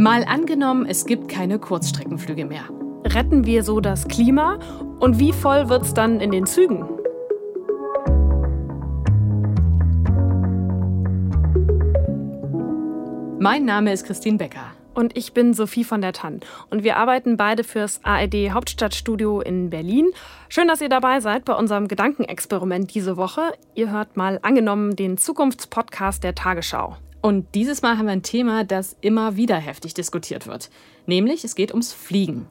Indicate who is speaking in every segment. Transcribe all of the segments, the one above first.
Speaker 1: Mal angenommen, es gibt keine Kurzstreckenflüge mehr.
Speaker 2: Retten wir so das Klima? Und wie voll wird es dann in den Zügen?
Speaker 1: Mein Name ist Christine Becker.
Speaker 2: Und ich bin Sophie von der Tann. Und wir arbeiten beide fürs ARD Hauptstadtstudio in Berlin. Schön, dass ihr dabei seid bei unserem Gedankenexperiment diese Woche. Ihr hört mal angenommen den Zukunftspodcast der Tagesschau.
Speaker 1: Und dieses Mal haben wir ein Thema, das immer wieder heftig diskutiert wird. Nämlich, es geht ums Fliegen.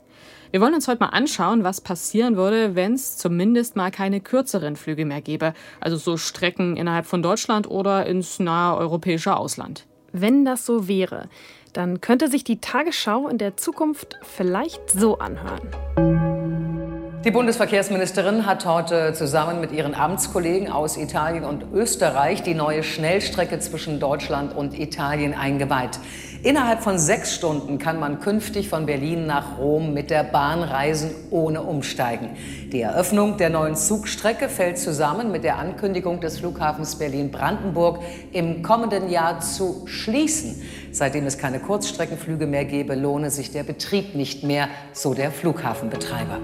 Speaker 1: Wir wollen uns heute mal anschauen, was passieren würde, wenn es zumindest mal keine kürzeren Flüge mehr gäbe. Also so Strecken innerhalb von Deutschland oder ins nahe europäische Ausland.
Speaker 2: Wenn das so wäre, dann könnte sich die Tagesschau in der Zukunft vielleicht so anhören.
Speaker 3: Die Bundesverkehrsministerin hat heute zusammen mit ihren Amtskollegen aus Italien und Österreich die neue Schnellstrecke zwischen Deutschland und Italien eingeweiht. Innerhalb von sechs Stunden kann man künftig von Berlin nach Rom mit der Bahn reisen, ohne umsteigen. Die Eröffnung der neuen Zugstrecke fällt zusammen mit der Ankündigung des Flughafens Berlin-Brandenburg, im kommenden Jahr zu schließen. Seitdem es keine Kurzstreckenflüge mehr gebe, lohne sich der Betrieb nicht mehr, so der Flughafenbetreiber.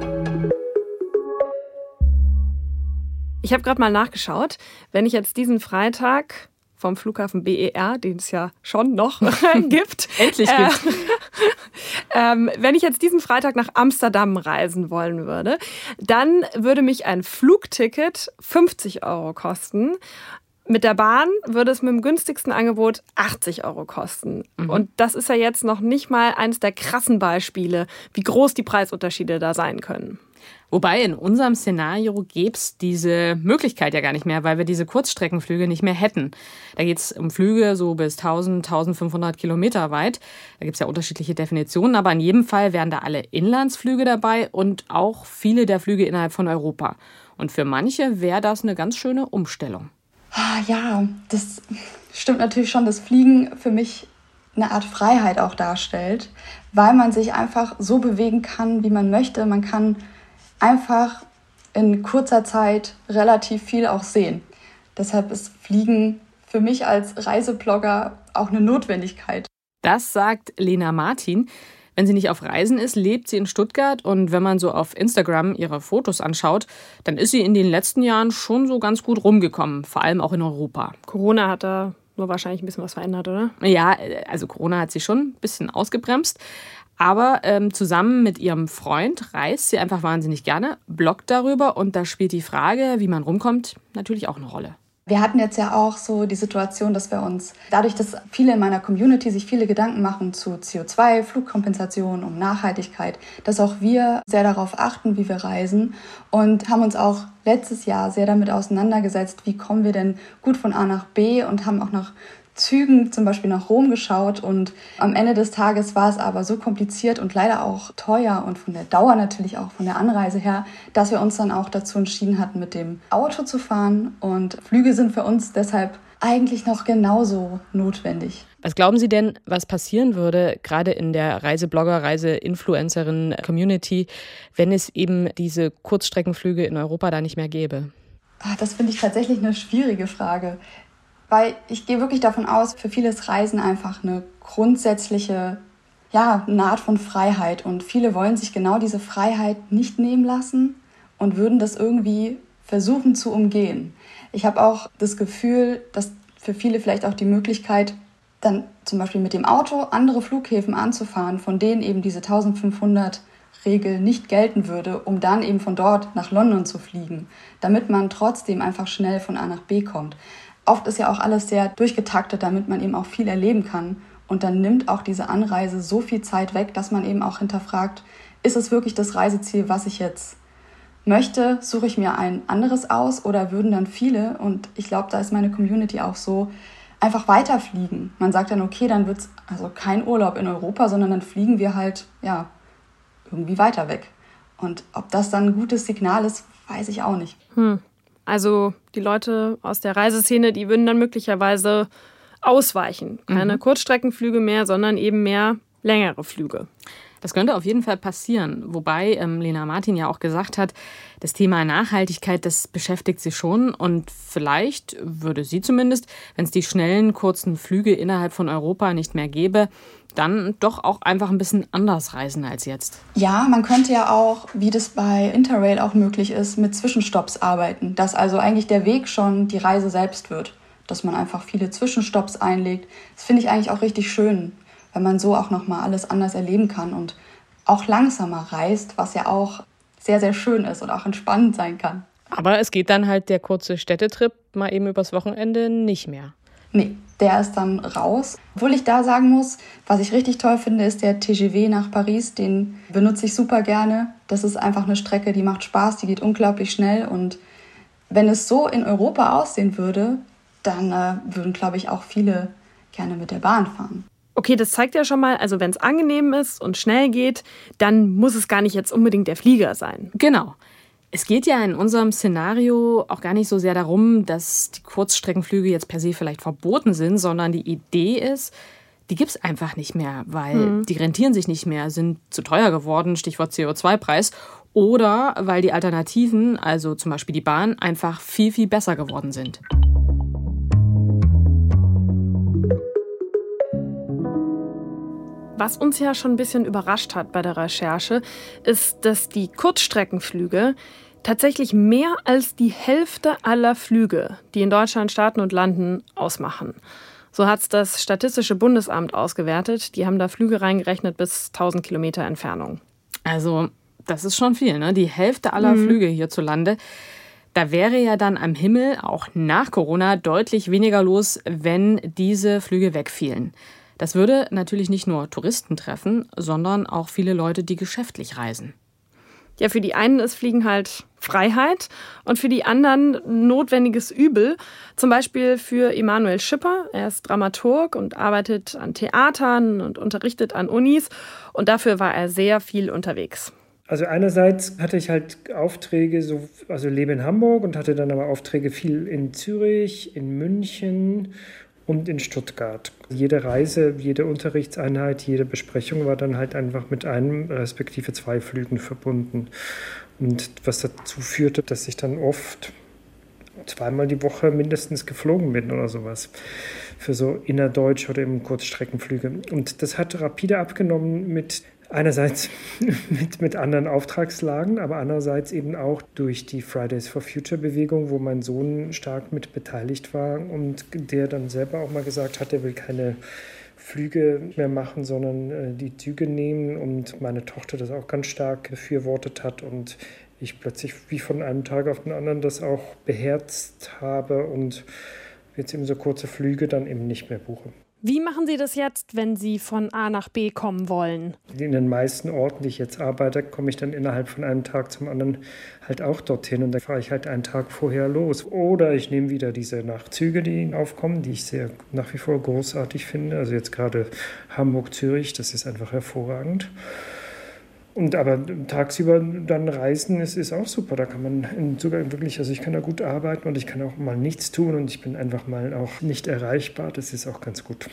Speaker 2: Ich habe gerade mal nachgeschaut. Wenn ich jetzt diesen Freitag vom Flughafen BER, den es ja schon noch gibt.
Speaker 1: Endlich äh, gibt.
Speaker 2: ähm, wenn ich jetzt diesen Freitag nach Amsterdam reisen wollen würde, dann würde mich ein Flugticket 50 Euro kosten. Mit der Bahn würde es mit dem günstigsten Angebot 80 Euro kosten. Mhm. Und das ist ja jetzt noch nicht mal eines der krassen Beispiele, wie groß die Preisunterschiede da sein können.
Speaker 1: Wobei in unserem Szenario gäbe es diese Möglichkeit ja gar nicht mehr, weil wir diese Kurzstreckenflüge nicht mehr hätten. Da geht es um Flüge so bis 1000, 1500 Kilometer weit. Da gibt es ja unterschiedliche Definitionen, aber in jedem Fall wären da alle Inlandsflüge dabei und auch viele der Flüge innerhalb von Europa. Und für manche wäre das eine ganz schöne Umstellung.
Speaker 4: Ah, ja, das stimmt natürlich schon, dass Fliegen für mich eine Art Freiheit auch darstellt, weil man sich einfach so bewegen kann, wie man möchte. Man kann einfach in kurzer Zeit relativ viel auch sehen. Deshalb ist Fliegen für mich als Reiseblogger auch eine Notwendigkeit.
Speaker 1: Das sagt Lena Martin. Wenn sie nicht auf Reisen ist, lebt sie in Stuttgart und wenn man so auf Instagram ihre Fotos anschaut, dann ist sie in den letzten Jahren schon so ganz gut rumgekommen, vor allem auch in Europa.
Speaker 2: Corona hat da nur wahrscheinlich ein bisschen was verändert, oder?
Speaker 1: Ja, also Corona hat sie schon ein bisschen ausgebremst. Aber ähm, zusammen mit ihrem Freund reist sie einfach wahnsinnig gerne, bloggt darüber und da spielt die Frage, wie man rumkommt, natürlich auch eine Rolle.
Speaker 4: Wir hatten jetzt ja auch so die Situation, dass wir uns, dadurch, dass viele in meiner Community sich viele Gedanken machen zu CO2, Flugkompensation, um Nachhaltigkeit, dass auch wir sehr darauf achten, wie wir reisen und haben uns auch letztes Jahr sehr damit auseinandergesetzt, wie kommen wir denn gut von A nach B und haben auch nach Zügen zum Beispiel nach Rom geschaut und am Ende des Tages war es aber so kompliziert und leider auch teuer und von der Dauer natürlich auch von der Anreise her, dass wir uns dann auch dazu entschieden hatten, mit dem Auto zu fahren und Flüge sind für uns deshalb eigentlich noch genauso notwendig.
Speaker 1: Was glauben Sie denn, was passieren würde, gerade in der Reiseblogger, Reiseinfluencerin-Community, wenn es eben diese Kurzstreckenflüge in Europa da nicht mehr gäbe?
Speaker 4: Ah, das finde ich tatsächlich eine schwierige Frage. Weil ich gehe wirklich davon aus, für viele ist Reisen einfach eine grundsätzliche, ja, eine Art von Freiheit. Und viele wollen sich genau diese Freiheit nicht nehmen lassen und würden das irgendwie versuchen zu umgehen. Ich habe auch das Gefühl, dass für viele vielleicht auch die Möglichkeit, dann zum Beispiel mit dem Auto andere Flughäfen anzufahren, von denen eben diese 1500 Regel nicht gelten würde, um dann eben von dort nach London zu fliegen, damit man trotzdem einfach schnell von A nach B kommt. Oft ist ja auch alles sehr durchgetaktet, damit man eben auch viel erleben kann. Und dann nimmt auch diese Anreise so viel Zeit weg, dass man eben auch hinterfragt, ist es wirklich das Reiseziel, was ich jetzt möchte? Suche ich mir ein anderes aus oder würden dann viele, und ich glaube, da ist meine Community auch so, einfach weiterfliegen. Man sagt dann, okay, dann wird es also kein Urlaub in Europa, sondern dann fliegen wir halt, ja, irgendwie weiter weg. Und ob das dann ein gutes Signal ist, weiß ich auch nicht.
Speaker 2: Hm. Also die Leute aus der Reiseszene, die würden dann möglicherweise ausweichen. Keine mhm. Kurzstreckenflüge mehr, sondern eben mehr längere Flüge.
Speaker 1: Das könnte auf jeden Fall passieren. Wobei ähm, Lena Martin ja auch gesagt hat, das Thema Nachhaltigkeit, das beschäftigt sie schon. Und vielleicht würde sie zumindest, wenn es die schnellen, kurzen Flüge innerhalb von Europa nicht mehr gäbe, dann doch auch einfach ein bisschen anders reisen als jetzt.
Speaker 4: Ja, man könnte ja auch, wie das bei Interrail auch möglich ist, mit Zwischenstopps arbeiten. Dass also eigentlich der Weg schon die Reise selbst wird. Dass man einfach viele Zwischenstopps einlegt. Das finde ich eigentlich auch richtig schön weil man so auch nochmal alles anders erleben kann und auch langsamer reist, was ja auch sehr, sehr schön ist und auch entspannend sein kann.
Speaker 1: Aber es geht dann halt der kurze Städtetrip mal eben übers Wochenende nicht mehr.
Speaker 4: Nee, der ist dann raus. Obwohl ich da sagen muss, was ich richtig toll finde, ist der TGV nach Paris. Den benutze ich super gerne. Das ist einfach eine Strecke, die macht Spaß, die geht unglaublich schnell. Und wenn es so in Europa aussehen würde, dann äh, würden, glaube ich, auch viele gerne mit der Bahn fahren.
Speaker 2: Okay, das zeigt ja schon mal, also wenn es angenehm ist und schnell geht, dann muss es gar nicht jetzt unbedingt der Flieger sein.
Speaker 1: Genau. Es geht ja in unserem Szenario auch gar nicht so sehr darum, dass die Kurzstreckenflüge jetzt per se vielleicht verboten sind, sondern die Idee ist, die gibt es einfach nicht mehr, weil mhm. die rentieren sich nicht mehr, sind zu teuer geworden, Stichwort CO2-Preis, oder weil die Alternativen, also zum Beispiel die Bahn, einfach viel, viel besser geworden sind.
Speaker 2: Was uns ja schon ein bisschen überrascht hat bei der Recherche, ist, dass die Kurzstreckenflüge tatsächlich mehr als die Hälfte aller Flüge, die in Deutschland starten und landen, ausmachen. So hat es das Statistische Bundesamt ausgewertet. Die haben da Flüge reingerechnet bis 1000 Kilometer Entfernung.
Speaker 1: Also, das ist schon viel, ne? Die Hälfte aller mhm. Flüge hierzulande. Da wäre ja dann am Himmel auch nach Corona deutlich weniger los, wenn diese Flüge wegfielen. Das würde natürlich nicht nur Touristen treffen, sondern auch viele Leute, die geschäftlich reisen.
Speaker 2: Ja, für die einen ist Fliegen halt Freiheit und für die anderen notwendiges Übel. Zum Beispiel für Emanuel Schipper. Er ist Dramaturg und arbeitet an Theatern und unterrichtet an Unis. Und dafür war er sehr viel unterwegs.
Speaker 5: Also einerseits hatte ich halt Aufträge, so, also lebe in Hamburg und hatte dann aber Aufträge viel in Zürich, in München und in Stuttgart. Jede Reise, jede Unterrichtseinheit, jede Besprechung war dann halt einfach mit einem respektive zwei Flügen verbunden. Und was dazu führte, dass ich dann oft zweimal die Woche mindestens geflogen bin oder sowas. Für so innerdeutsch oder eben Kurzstreckenflüge. Und das hat rapide abgenommen mit Einerseits mit, mit anderen Auftragslagen, aber andererseits eben auch durch die Fridays for Future Bewegung, wo mein Sohn stark mit beteiligt war und der dann selber auch mal gesagt hat, er will keine Flüge mehr machen, sondern äh, die Züge nehmen und meine Tochter das auch ganz stark befürwortet hat und ich plötzlich wie von einem Tag auf den anderen das auch beherzt habe und jetzt eben so kurze Flüge dann eben nicht mehr buche.
Speaker 2: Wie machen Sie das jetzt, wenn Sie von A nach B kommen wollen?
Speaker 5: In den meisten Orten, die ich jetzt arbeite, komme ich dann innerhalb von einem Tag zum anderen halt auch dorthin und da fahre ich halt einen Tag vorher los. Oder ich nehme wieder diese Nachtzüge, die aufkommen, die ich sehr nach wie vor großartig finde. Also jetzt gerade Hamburg-Zürich, das ist einfach hervorragend. Und aber tagsüber dann reisen ist, ist auch super. Da kann man sogar wirklich, also ich kann da gut arbeiten und ich kann auch mal nichts tun und ich bin einfach mal auch nicht erreichbar. Das ist auch ganz gut.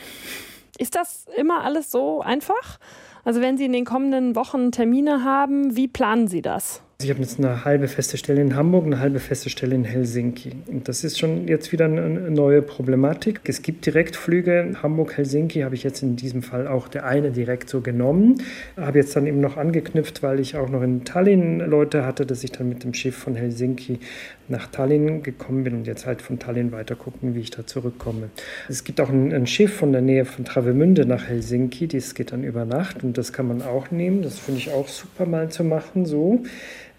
Speaker 2: Ist das immer alles so einfach? Also wenn Sie in den kommenden Wochen Termine haben, wie planen Sie das?
Speaker 5: Ich habe jetzt eine halbe feste Stelle in Hamburg, eine halbe feste Stelle in Helsinki. Und das ist schon jetzt wieder eine neue Problematik. Es gibt Direktflüge. Hamburg-Helsinki habe ich jetzt in diesem Fall auch der eine direkt so genommen. Habe jetzt dann eben noch angeknüpft, weil ich auch noch in Tallinn Leute hatte, dass ich dann mit dem Schiff von Helsinki nach Tallinn gekommen bin und jetzt halt von Tallinn weiter gucken, wie ich da zurückkomme. Es gibt auch ein, ein Schiff von der Nähe von Travemünde nach Helsinki. Das geht dann über Nacht und das kann man auch nehmen. Das finde ich auch super mal zu machen so.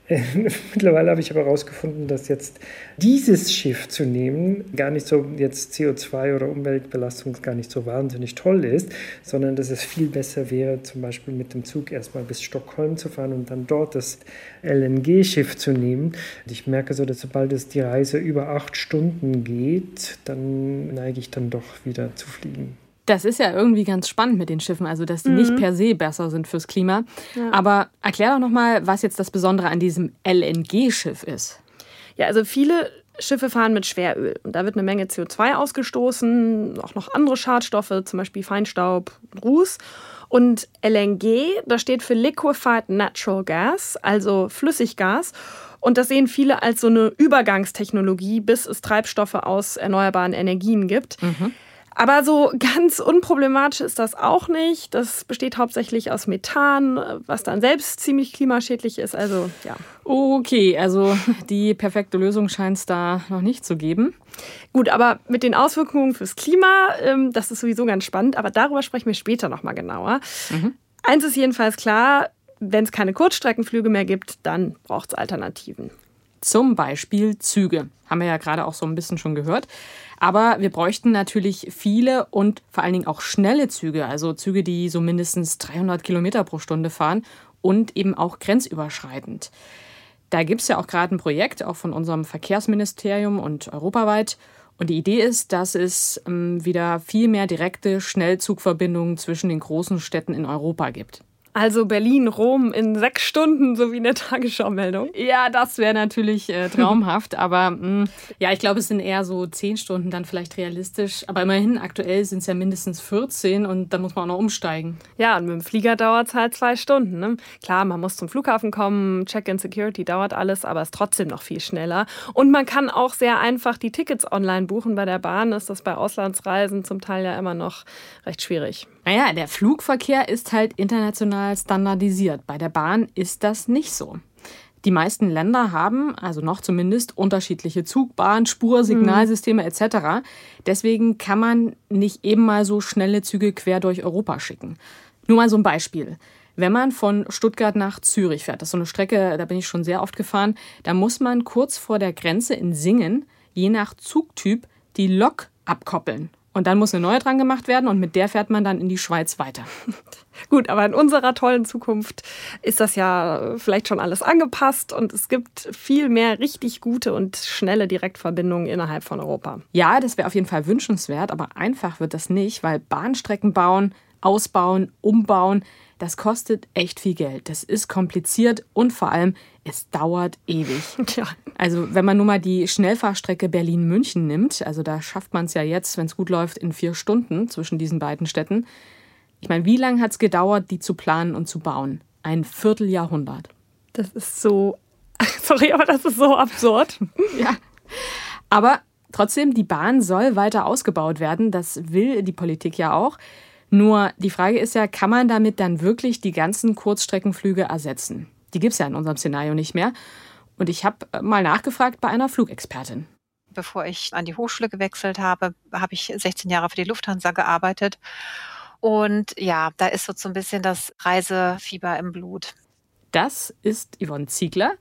Speaker 5: Mittlerweile habe ich aber herausgefunden, dass jetzt dieses Schiff zu nehmen gar nicht so jetzt CO2 oder Umweltbelastung gar nicht so wahnsinnig toll ist, sondern dass es viel besser wäre, zum Beispiel mit dem Zug erstmal bis Stockholm zu fahren und dann dort das LNG-Schiff zu nehmen. Ich merke so, dass sobald es die Reise über acht Stunden geht, dann neige ich dann doch wieder zu fliegen.
Speaker 1: Das ist ja irgendwie ganz spannend mit den Schiffen, also dass die mhm. nicht per se besser sind fürs Klima. Ja. Aber erklär doch nochmal, was jetzt das Besondere an diesem LNG-Schiff ist.
Speaker 2: Ja, also viele Schiffe fahren mit Schweröl und da wird eine Menge CO2 ausgestoßen, auch noch andere Schadstoffe, zum Beispiel Feinstaub, Ruß. Und LNG, das steht für Liquefied Natural Gas, also Flüssiggas. Und das sehen viele als so eine Übergangstechnologie, bis es Treibstoffe aus erneuerbaren Energien gibt. Mhm. Aber so ganz unproblematisch ist das auch nicht. Das besteht hauptsächlich aus Methan, was dann selbst ziemlich klimaschädlich ist. Also ja.
Speaker 1: Okay, also die perfekte Lösung scheint es da noch nicht zu geben.
Speaker 2: Gut, aber mit den Auswirkungen fürs Klima, ähm, das ist sowieso ganz spannend. Aber darüber sprechen wir später nochmal genauer. Mhm. Eins ist jedenfalls klar, wenn es keine Kurzstreckenflüge mehr gibt, dann braucht es Alternativen.
Speaker 1: Zum Beispiel Züge. Haben wir ja gerade auch so ein bisschen schon gehört. Aber wir bräuchten natürlich viele und vor allen Dingen auch schnelle Züge, also Züge, die so mindestens 300 Kilometer pro Stunde fahren und eben auch grenzüberschreitend. Da gibt es ja auch gerade ein Projekt, auch von unserem Verkehrsministerium und europaweit. Und die Idee ist, dass es ähm, wieder viel mehr direkte Schnellzugverbindungen zwischen den großen Städten in Europa gibt.
Speaker 2: Also Berlin, Rom in sechs Stunden, so wie eine Tagesschau-Meldung.
Speaker 1: Ja, das wäre natürlich äh, traumhaft. aber mh, mm, ja, ich glaube, es sind eher so zehn Stunden dann vielleicht realistisch. Aber immerhin, aktuell sind es ja mindestens 14 und dann muss man auch noch umsteigen.
Speaker 2: Ja, und mit dem Flieger dauert es halt zwei Stunden. Ne? Klar, man muss zum Flughafen kommen, Check-in Security dauert alles, aber es ist trotzdem noch viel schneller. Und man kann auch sehr einfach die Tickets online buchen. Bei der Bahn ist das bei Auslandsreisen zum Teil ja immer noch recht schwierig.
Speaker 1: Naja, der Flugverkehr ist halt international standardisiert. Bei der Bahn ist das nicht so. Die meisten Länder haben, also noch zumindest, unterschiedliche Zugbahn, Spur, Signalsysteme etc. Deswegen kann man nicht eben mal so schnelle Züge quer durch Europa schicken. Nur mal so ein Beispiel. Wenn man von Stuttgart nach Zürich fährt, das ist so eine Strecke, da bin ich schon sehr oft gefahren, da muss man kurz vor der Grenze in Singen, je nach Zugtyp, die Lok abkoppeln. Und dann muss eine neue dran gemacht werden und mit der fährt man dann in die Schweiz weiter.
Speaker 2: Gut, aber in unserer tollen Zukunft ist das ja vielleicht schon alles angepasst und es gibt viel mehr richtig gute und schnelle Direktverbindungen innerhalb von Europa.
Speaker 1: Ja, das wäre auf jeden Fall wünschenswert, aber einfach wird das nicht, weil Bahnstrecken bauen, ausbauen, umbauen, das kostet echt viel Geld. Das ist kompliziert und vor allem, es dauert ewig. Ja. Also wenn man nur mal die Schnellfahrstrecke Berlin-München nimmt, also da schafft man es ja jetzt, wenn es gut läuft, in vier Stunden zwischen diesen beiden Städten. Ich meine, wie lange hat es gedauert, die zu planen und zu bauen? Ein Vierteljahrhundert.
Speaker 2: Das ist so, sorry, aber das ist so absurd.
Speaker 1: ja. Aber trotzdem, die Bahn soll weiter ausgebaut werden. Das will die Politik ja auch. Nur die Frage ist ja, kann man damit dann wirklich die ganzen Kurzstreckenflüge ersetzen? Die gibt es ja in unserem Szenario nicht mehr. Und ich habe mal nachgefragt bei einer Flugexpertin.
Speaker 6: Bevor ich an die Hochschule gewechselt habe, habe ich 16 Jahre für die Lufthansa gearbeitet. Und ja, da ist so ein bisschen das Reisefieber im Blut.
Speaker 1: Das ist Yvonne Ziegler.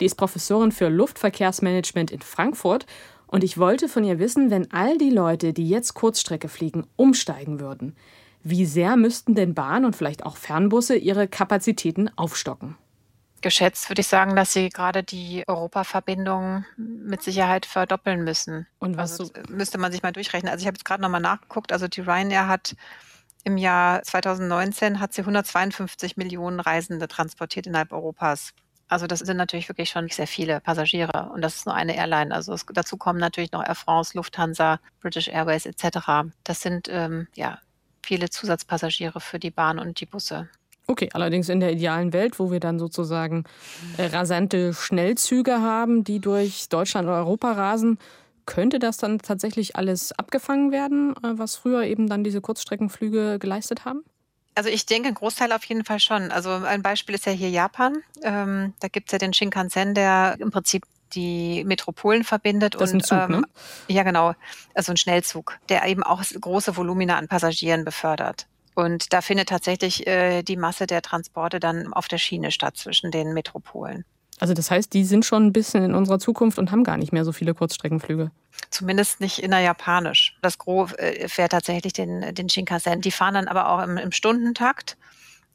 Speaker 1: Die ist Professorin für Luftverkehrsmanagement in Frankfurt. Und ich wollte von ihr wissen, wenn all die Leute, die jetzt Kurzstrecke fliegen, umsteigen würden, wie sehr müssten denn Bahn und vielleicht auch Fernbusse ihre Kapazitäten aufstocken?
Speaker 6: Geschätzt würde ich sagen, dass sie gerade die Europaverbindung mit Sicherheit verdoppeln müssen. Und was also, so? müsste man sich mal durchrechnen. Also ich habe jetzt gerade nochmal nachgeguckt. Also die Ryanair hat im Jahr 2019 hat sie 152 Millionen Reisende transportiert innerhalb Europas. Also das sind natürlich wirklich schon sehr viele Passagiere und das ist nur eine Airline. Also es, dazu kommen natürlich noch Air France, Lufthansa, British Airways etc. Das sind ähm, ja viele Zusatzpassagiere für die Bahn und die Busse.
Speaker 1: Okay, allerdings in der idealen Welt, wo wir dann sozusagen äh, rasante Schnellzüge haben, die durch Deutschland oder Europa rasen, könnte das dann tatsächlich alles abgefangen werden, äh, was früher eben dann diese Kurzstreckenflüge geleistet haben?
Speaker 6: Also ich denke, ein Großteil auf jeden Fall schon. Also ein Beispiel ist ja hier Japan. Ähm, da gibt es ja den Shinkansen, der im Prinzip die Metropolen verbindet.
Speaker 1: Das und, Zug, ähm, ne?
Speaker 6: Ja, genau. Also ein Schnellzug, der eben auch große Volumina an Passagieren befördert. Und da findet tatsächlich äh, die Masse der Transporte dann auf der Schiene statt zwischen den Metropolen.
Speaker 1: Also das heißt, die sind schon ein bisschen in unserer Zukunft und haben gar nicht mehr so viele Kurzstreckenflüge.
Speaker 6: Zumindest nicht innerjapanisch. Das Gros äh, fährt tatsächlich den, den Shinkansen. Die fahren dann aber auch im, im Stundentakt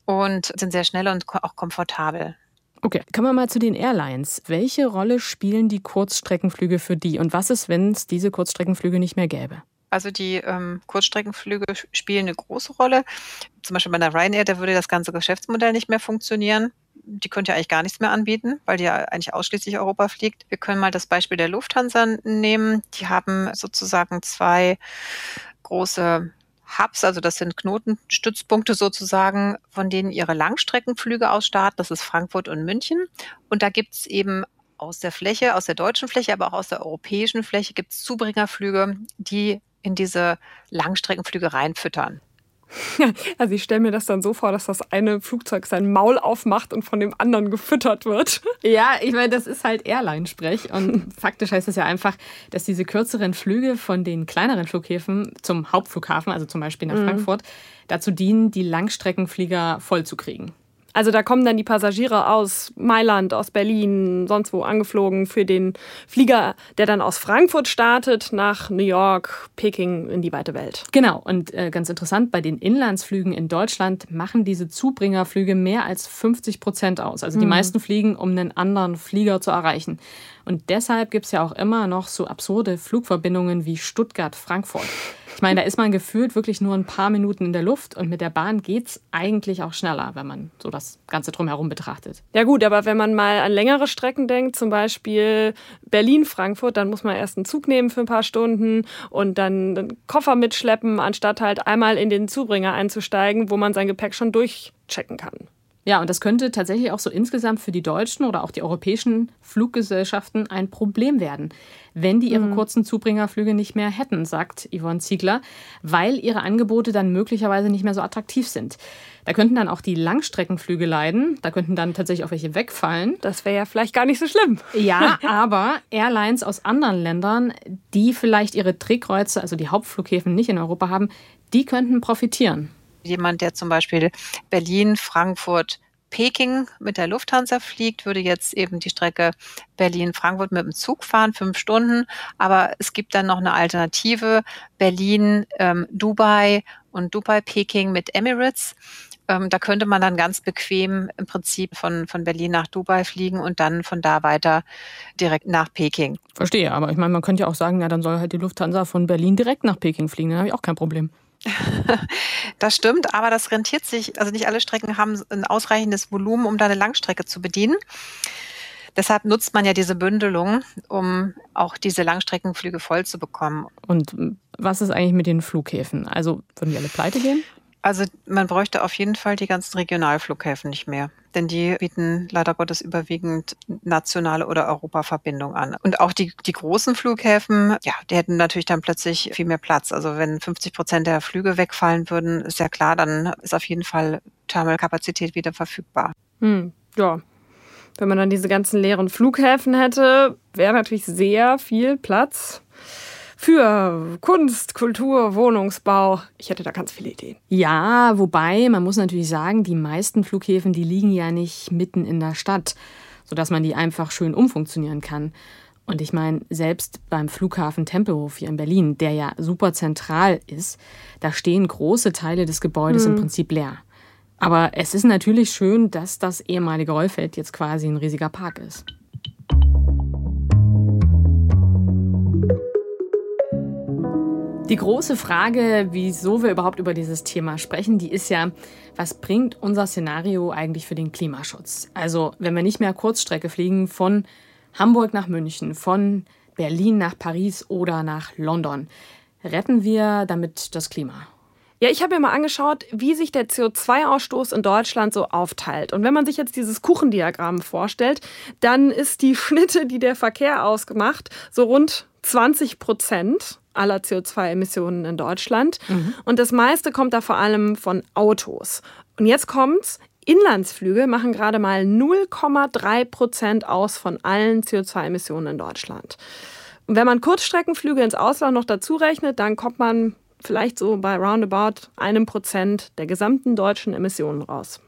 Speaker 6: und sind sehr schnell und auch komfortabel.
Speaker 1: Okay, kommen wir mal zu den Airlines. Welche Rolle spielen die Kurzstreckenflüge für die und was ist, wenn es diese Kurzstreckenflüge nicht mehr gäbe?
Speaker 6: Also die ähm, Kurzstreckenflüge spielen eine große Rolle. Zum Beispiel bei der Ryanair, da würde das ganze Geschäftsmodell nicht mehr funktionieren. die könnte ja eigentlich gar nichts mehr anbieten, weil die ja eigentlich ausschließlich Europa fliegt. Wir können mal das Beispiel der Lufthansa nehmen. Die haben sozusagen zwei große Hubs, also das sind Knotenstützpunkte sozusagen, von denen ihre Langstreckenflüge aus starten. Das ist Frankfurt und München. Und da gibt es eben aus der Fläche, aus der deutschen Fläche, aber auch aus der europäischen Fläche gibt es Zubringerflüge, die in diese Langstreckenflüge reinfüttern.
Speaker 2: Also ich stelle mir das dann so vor, dass das eine Flugzeug sein Maul aufmacht und von dem anderen gefüttert wird.
Speaker 1: Ja, ich meine, das ist halt Airline-Sprech. Und faktisch heißt das ja einfach, dass diese kürzeren Flüge von den kleineren Flughäfen zum Hauptflughafen, also zum Beispiel nach mhm. Frankfurt, dazu dienen, die Langstreckenflieger vollzukriegen.
Speaker 2: Also da kommen dann die Passagiere aus Mailand, aus Berlin, sonst wo angeflogen für den Flieger, der dann aus Frankfurt startet, nach New York, Peking in die weite Welt.
Speaker 1: Genau, und äh, ganz interessant, bei den Inlandsflügen in Deutschland machen diese Zubringerflüge mehr als 50 Prozent aus. Also die mhm. meisten fliegen, um einen anderen Flieger zu erreichen. Und deshalb gibt es ja auch immer noch so absurde Flugverbindungen wie Stuttgart-Frankfurt. Ich meine, da ist man gefühlt wirklich nur ein paar Minuten in der Luft und mit der Bahn geht es eigentlich auch schneller, wenn man so das Ganze drumherum betrachtet.
Speaker 2: Ja gut, aber wenn man mal an längere Strecken denkt, zum Beispiel Berlin-Frankfurt, dann muss man erst einen Zug nehmen für ein paar Stunden und dann einen Koffer mitschleppen, anstatt halt einmal in den Zubringer einzusteigen, wo man sein Gepäck schon durchchecken kann.
Speaker 1: Ja, und das könnte tatsächlich auch so insgesamt für die deutschen oder auch die europäischen Fluggesellschaften ein Problem werden, wenn die ihre mhm. kurzen Zubringerflüge nicht mehr hätten, sagt Yvonne Ziegler, weil ihre Angebote dann möglicherweise nicht mehr so attraktiv sind. Da könnten dann auch die Langstreckenflüge leiden, da könnten dann tatsächlich auch welche wegfallen.
Speaker 2: Das wäre ja vielleicht gar nicht so schlimm.
Speaker 1: Ja, aber Airlines aus anderen Ländern, die vielleicht ihre Drehkreuze, also die Hauptflughäfen nicht in Europa haben, die könnten profitieren.
Speaker 6: Jemand, der zum Beispiel Berlin, Frankfurt, Peking mit der Lufthansa fliegt, würde jetzt eben die Strecke Berlin-Frankfurt mit dem Zug fahren, fünf Stunden. Aber es gibt dann noch eine Alternative, Berlin-Dubai ähm, und Dubai-Peking mit Emirates. Ähm, da könnte man dann ganz bequem im Prinzip von, von Berlin nach Dubai fliegen und dann von da weiter direkt nach Peking.
Speaker 1: Verstehe, aber ich meine, man könnte ja auch sagen, ja, dann soll halt die Lufthansa von Berlin direkt nach Peking fliegen. Dann habe ich auch kein Problem.
Speaker 6: Das stimmt, aber das rentiert sich. Also nicht alle Strecken haben ein ausreichendes Volumen, um da eine Langstrecke zu bedienen. Deshalb nutzt man ja diese Bündelung, um auch diese Langstreckenflüge voll zu bekommen.
Speaker 1: Und was ist eigentlich mit den Flughäfen? Also würden die alle pleite gehen?
Speaker 6: Also man bräuchte auf jeden Fall die ganzen Regionalflughäfen nicht mehr, denn die bieten leider Gottes überwiegend nationale oder Europaverbindungen an. Und auch die, die großen Flughäfen, ja, die hätten natürlich dann plötzlich viel mehr Platz. Also wenn 50 Prozent der Flüge wegfallen würden, ist ja klar, dann ist auf jeden Fall Terminalkapazität wieder verfügbar.
Speaker 2: Hm, ja. Wenn man dann diese ganzen leeren Flughäfen hätte, wäre natürlich sehr viel Platz für Kunst, Kultur, Wohnungsbau. Ich hätte da ganz viele Ideen.
Speaker 1: Ja, wobei man muss natürlich sagen, die meisten Flughäfen, die liegen ja nicht mitten in der Stadt, sodass man die einfach schön umfunktionieren kann. Und ich meine, selbst beim Flughafen Tempelhof hier in Berlin, der ja super zentral ist, da stehen große Teile des Gebäudes hm. im Prinzip leer. Aber es ist natürlich schön, dass das ehemalige Rollfeld jetzt quasi ein riesiger Park ist. Die große Frage, wieso wir überhaupt über dieses Thema sprechen, die ist ja, was bringt unser Szenario eigentlich für den Klimaschutz? Also, wenn wir nicht mehr Kurzstrecke fliegen von Hamburg nach München, von Berlin nach Paris oder nach London, retten wir damit das Klima?
Speaker 2: Ja, ich habe mir mal angeschaut, wie sich der CO2-Ausstoß in Deutschland so aufteilt. Und wenn man sich jetzt dieses Kuchendiagramm vorstellt, dann ist die Schnitte, die der Verkehr ausgemacht, so rund 20 Prozent aller CO2-Emissionen in Deutschland. Mhm. Und das meiste kommt da vor allem von Autos. Und jetzt kommt's. Inlandsflüge machen gerade mal 0,3 Prozent aus von allen CO2-Emissionen in Deutschland. Und wenn man Kurzstreckenflüge ins Ausland noch dazu rechnet, dann kommt man vielleicht so bei roundabout einem Prozent der gesamten deutschen Emissionen raus.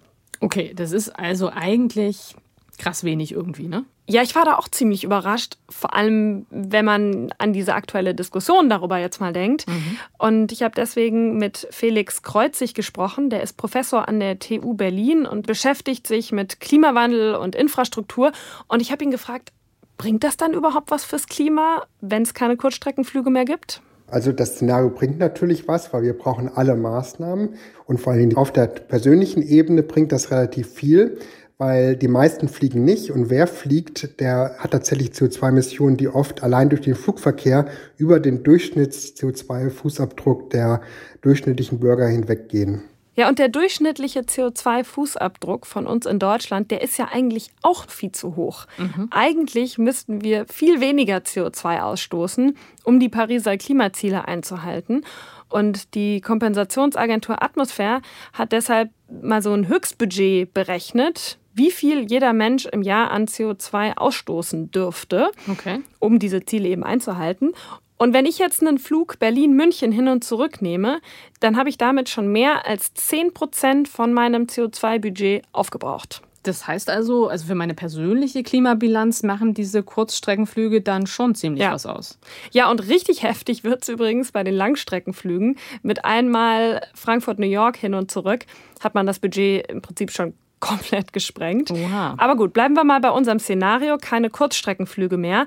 Speaker 1: Okay, das ist also eigentlich krass wenig irgendwie, ne?
Speaker 2: Ja, ich war da auch ziemlich überrascht, vor allem wenn man an diese aktuelle Diskussion darüber jetzt mal denkt. Mhm. Und ich habe deswegen mit Felix Kreuzig gesprochen, der ist Professor an der TU Berlin und beschäftigt sich mit Klimawandel und Infrastruktur. Und ich habe ihn gefragt, bringt das dann überhaupt was fürs Klima, wenn es keine Kurzstreckenflüge mehr gibt?
Speaker 7: Also das Szenario bringt natürlich was, weil wir brauchen alle Maßnahmen und vor allem auf der persönlichen Ebene bringt das relativ viel, weil die meisten fliegen nicht und wer fliegt, der hat tatsächlich CO2-Emissionen, die oft allein durch den Flugverkehr über den Durchschnitts-CO2-Fußabdruck der durchschnittlichen Bürger hinweggehen.
Speaker 2: Ja, und der durchschnittliche CO2-Fußabdruck von uns in Deutschland, der ist ja eigentlich auch viel zu hoch. Mhm. Eigentlich müssten wir viel weniger CO2 ausstoßen, um die Pariser Klimaziele einzuhalten. Und die Kompensationsagentur Atmosphäre hat deshalb mal so ein Höchstbudget berechnet, wie viel jeder Mensch im Jahr an CO2 ausstoßen dürfte, okay. um diese Ziele eben einzuhalten. Und wenn ich jetzt einen Flug Berlin-München hin und zurück nehme, dann habe ich damit schon mehr als 10 Prozent von meinem CO2-Budget aufgebraucht.
Speaker 1: Das heißt also, also für meine persönliche Klimabilanz machen diese Kurzstreckenflüge dann schon ziemlich ja. was aus.
Speaker 2: Ja, und richtig heftig wird es übrigens bei den Langstreckenflügen. Mit einmal Frankfurt-New York hin und zurück hat man das Budget im Prinzip schon komplett gesprengt. Oha. Aber gut, bleiben wir mal bei unserem Szenario, keine Kurzstreckenflüge mehr.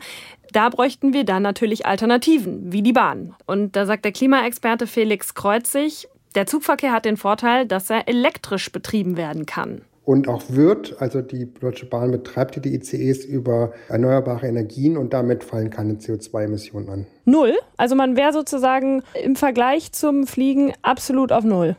Speaker 2: Da bräuchten wir dann natürlich Alternativen, wie die Bahn. Und da sagt der Klimaexperte Felix Kreuzig, der Zugverkehr hat den Vorteil, dass er elektrisch betrieben werden kann
Speaker 7: und auch wird. Also die Deutsche Bahn betreibt die ICEs über erneuerbare Energien und damit fallen keine CO2-Emissionen an.
Speaker 2: Null? Also man wäre sozusagen im Vergleich zum Fliegen absolut auf Null.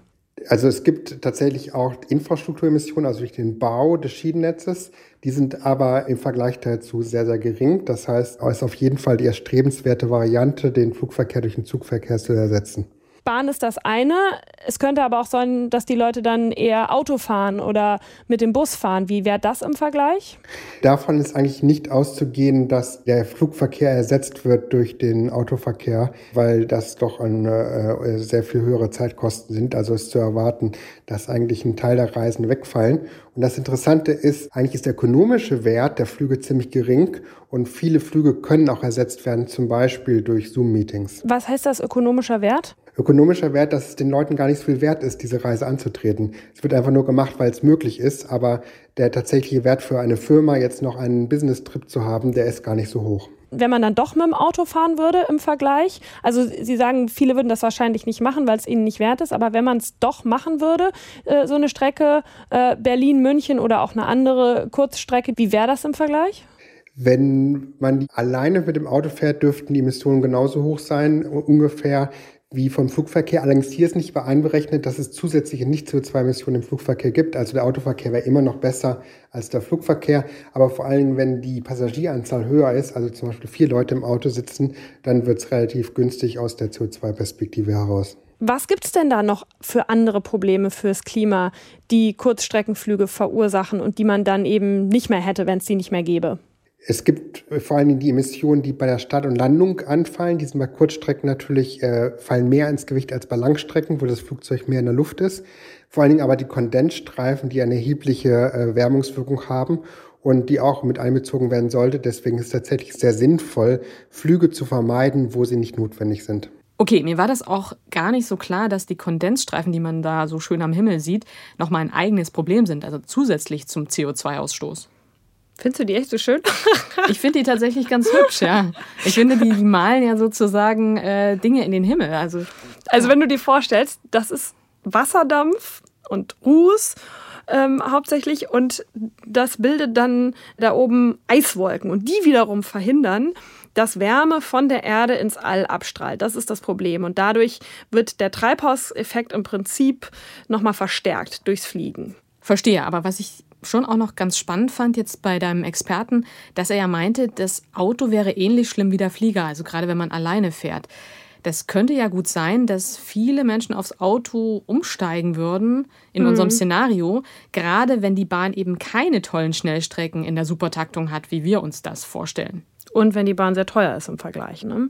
Speaker 7: Also es gibt tatsächlich auch Infrastrukturemissionen, also durch den Bau des Schienennetzes. Die sind aber im Vergleich dazu sehr, sehr gering. Das heißt, es ist auf jeden Fall die erstrebenswerte Variante, den Flugverkehr durch den Zugverkehr zu ersetzen.
Speaker 2: Bahn ist das eine. Es könnte aber auch sein, dass die Leute dann eher Auto fahren oder mit dem Bus fahren. Wie wäre das im Vergleich?
Speaker 7: Davon ist eigentlich nicht auszugehen, dass der Flugverkehr ersetzt wird durch den Autoverkehr, weil das doch eine, äh, sehr viel höhere Zeitkosten sind. Also ist zu erwarten, dass eigentlich ein Teil der Reisen wegfallen. Und das Interessante ist, eigentlich ist der ökonomische Wert der Flüge ziemlich gering und viele Flüge können auch ersetzt werden, zum Beispiel durch Zoom-Meetings.
Speaker 2: Was heißt das ökonomischer Wert?
Speaker 7: Ökonomischer Wert, dass es den Leuten gar nicht so viel wert ist, diese Reise anzutreten. Es wird einfach nur gemacht, weil es möglich ist, aber der tatsächliche Wert für eine Firma, jetzt noch einen Business-Trip zu haben, der ist gar nicht so hoch.
Speaker 2: Wenn man dann doch mit dem Auto fahren würde im Vergleich, also Sie sagen, viele würden das wahrscheinlich nicht machen, weil es ihnen nicht wert ist, aber wenn man es doch machen würde, äh, so eine Strecke äh, Berlin-München oder auch eine andere Kurzstrecke, wie wäre das im Vergleich?
Speaker 7: Wenn man alleine mit dem Auto fährt, dürften die Emissionen genauso hoch sein, ungefähr wie vom Flugverkehr. Allerdings hier ist nicht einberechnet, dass es zusätzliche Nicht-CO2-Emissionen im Flugverkehr gibt. Also der Autoverkehr wäre immer noch besser als der Flugverkehr. Aber vor allem, wenn die Passagieranzahl höher ist, also zum Beispiel vier Leute im Auto sitzen, dann wird es relativ günstig aus der CO2-Perspektive heraus.
Speaker 2: Was gibt es denn da noch für andere Probleme fürs Klima, die Kurzstreckenflüge verursachen und die man dann eben nicht mehr hätte, wenn es die nicht mehr gäbe?
Speaker 7: Es gibt vor allen Dingen die Emissionen, die bei der Start und Landung anfallen. Die sind bei Kurzstrecken natürlich, äh, fallen mehr ins Gewicht als bei Langstrecken, wo das Flugzeug mehr in der Luft ist. Vor allen Dingen aber die Kondensstreifen, die eine erhebliche äh, Wärmungswirkung haben und die auch mit einbezogen werden sollte. Deswegen ist es tatsächlich sehr sinnvoll, Flüge zu vermeiden, wo sie nicht notwendig sind.
Speaker 1: Okay, mir war das auch gar nicht so klar, dass die Kondensstreifen, die man da so schön am Himmel sieht, nochmal ein eigenes Problem sind, also zusätzlich zum CO2-Ausstoß.
Speaker 2: Findest du die echt so schön?
Speaker 1: ich finde die tatsächlich ganz hübsch, ja. Ich finde, die, die malen ja sozusagen äh, Dinge in den Himmel. Also,
Speaker 2: also wenn du dir vorstellst, das ist Wasserdampf und Ruß ähm, hauptsächlich und das bildet dann da oben Eiswolken und die wiederum verhindern, dass Wärme von der Erde ins All abstrahlt. Das ist das Problem. Und dadurch wird der Treibhauseffekt im Prinzip nochmal verstärkt durchs Fliegen.
Speaker 1: Verstehe, aber was ich schon auch noch ganz spannend fand jetzt bei deinem Experten, dass er ja meinte, das Auto wäre ähnlich schlimm wie der Flieger, also gerade wenn man alleine fährt. Das könnte ja gut sein, dass viele Menschen aufs Auto umsteigen würden in mhm. unserem Szenario, gerade wenn die Bahn eben keine tollen Schnellstrecken in der Supertaktung hat, wie wir uns das vorstellen.
Speaker 2: Und wenn die Bahn sehr teuer ist im Vergleich. Ne?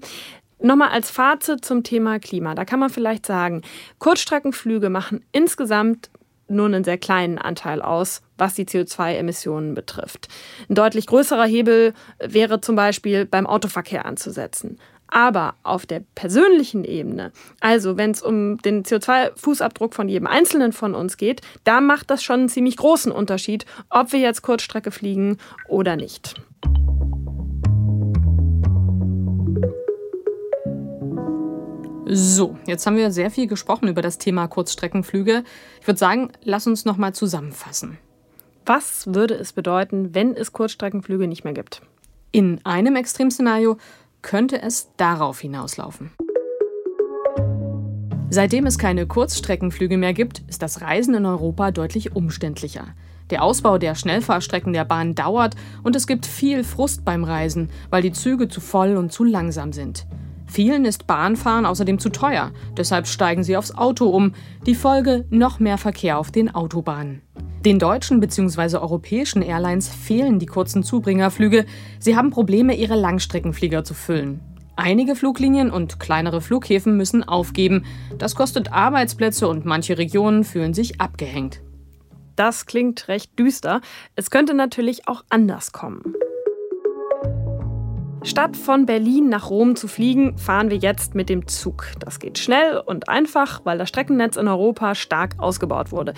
Speaker 2: Nochmal als Fazit zum Thema Klima. Da kann man vielleicht sagen, Kurzstreckenflüge machen insgesamt nur einen sehr kleinen Anteil aus, was die CO2-Emissionen betrifft. Ein deutlich größerer Hebel wäre zum Beispiel beim Autoverkehr anzusetzen. Aber auf der persönlichen Ebene, also wenn es um den CO2-Fußabdruck von jedem Einzelnen von uns geht, da macht das schon einen ziemlich großen Unterschied, ob wir jetzt Kurzstrecke fliegen oder nicht.
Speaker 1: So, jetzt haben wir sehr viel gesprochen über das Thema Kurzstreckenflüge. Ich würde sagen, lass uns noch mal zusammenfassen.
Speaker 2: Was würde es bedeuten, wenn es Kurzstreckenflüge nicht mehr gibt?
Speaker 1: In einem Extremszenario könnte es darauf hinauslaufen. Seitdem es keine Kurzstreckenflüge mehr gibt, ist das Reisen in Europa deutlich umständlicher. Der Ausbau der Schnellfahrstrecken der Bahn dauert und es gibt viel Frust beim Reisen, weil die Züge zu voll und zu langsam sind. Vielen ist Bahnfahren außerdem zu teuer, deshalb steigen sie aufs Auto um. Die Folge noch mehr Verkehr auf den Autobahnen. Den deutschen bzw. europäischen Airlines fehlen die kurzen Zubringerflüge. Sie haben Probleme, ihre Langstreckenflieger zu füllen. Einige Fluglinien und kleinere Flughäfen müssen aufgeben. Das kostet Arbeitsplätze und manche Regionen fühlen sich abgehängt.
Speaker 2: Das klingt recht düster. Es könnte natürlich auch anders kommen. Statt von Berlin nach Rom zu fliegen, fahren wir jetzt mit dem Zug. Das geht schnell und einfach, weil das Streckennetz in Europa stark ausgebaut wurde.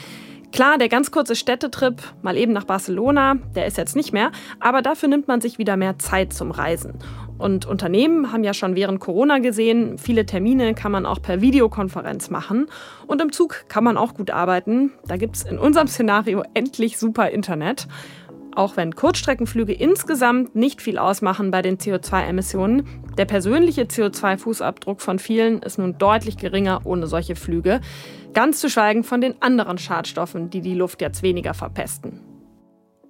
Speaker 2: Klar, der ganz kurze Städtetrip, mal eben nach Barcelona, der ist jetzt nicht mehr, aber dafür nimmt man sich wieder mehr Zeit zum Reisen. Und Unternehmen haben ja schon während Corona gesehen, viele Termine kann man auch per Videokonferenz machen. Und im Zug kann man auch gut arbeiten. Da gibt es in unserem Szenario endlich super Internet. Auch wenn Kurzstreckenflüge insgesamt nicht viel ausmachen bei den CO2-Emissionen, der persönliche CO2-Fußabdruck von vielen ist nun deutlich geringer ohne solche Flüge. Ganz zu schweigen von den anderen Schadstoffen, die die Luft jetzt weniger verpesten.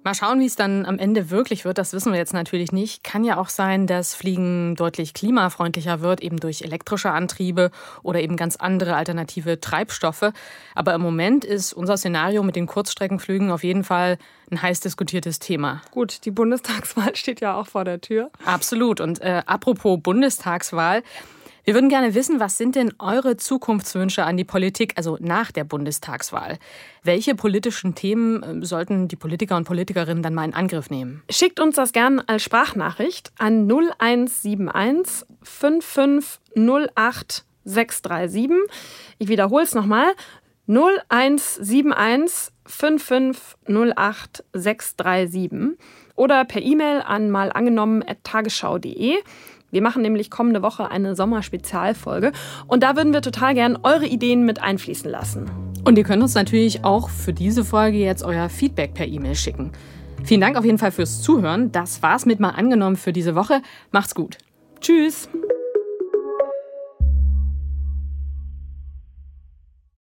Speaker 1: Mal schauen, wie es dann am Ende wirklich wird. Das wissen wir jetzt natürlich nicht. Kann ja auch sein, dass Fliegen deutlich klimafreundlicher wird, eben durch elektrische Antriebe oder eben ganz andere alternative Treibstoffe. Aber im Moment ist unser Szenario mit den Kurzstreckenflügen auf jeden Fall ein heiß diskutiertes Thema.
Speaker 2: Gut, die Bundestagswahl steht ja auch vor der Tür.
Speaker 1: Absolut. Und äh, apropos Bundestagswahl. Wir würden gerne wissen, was sind denn eure Zukunftswünsche an die Politik, also nach der Bundestagswahl? Welche politischen Themen ähm, sollten die Politiker und Politikerinnen dann mal in Angriff nehmen?
Speaker 2: Schickt uns das gerne als Sprachnachricht an 0171 5508 637. Ich wiederhole es nochmal. 0171 5508 637 oder per E-Mail an malangenommen.tagesschau.de. Wir machen nämlich kommende Woche eine Sommerspezialfolge und da würden wir total gern eure Ideen mit einfließen lassen.
Speaker 1: Und ihr könnt uns natürlich auch für diese Folge jetzt euer Feedback per E-Mail schicken. Vielen Dank auf jeden Fall fürs Zuhören. Das war's mit mal angenommen für diese Woche. Macht's gut.
Speaker 2: Tschüss.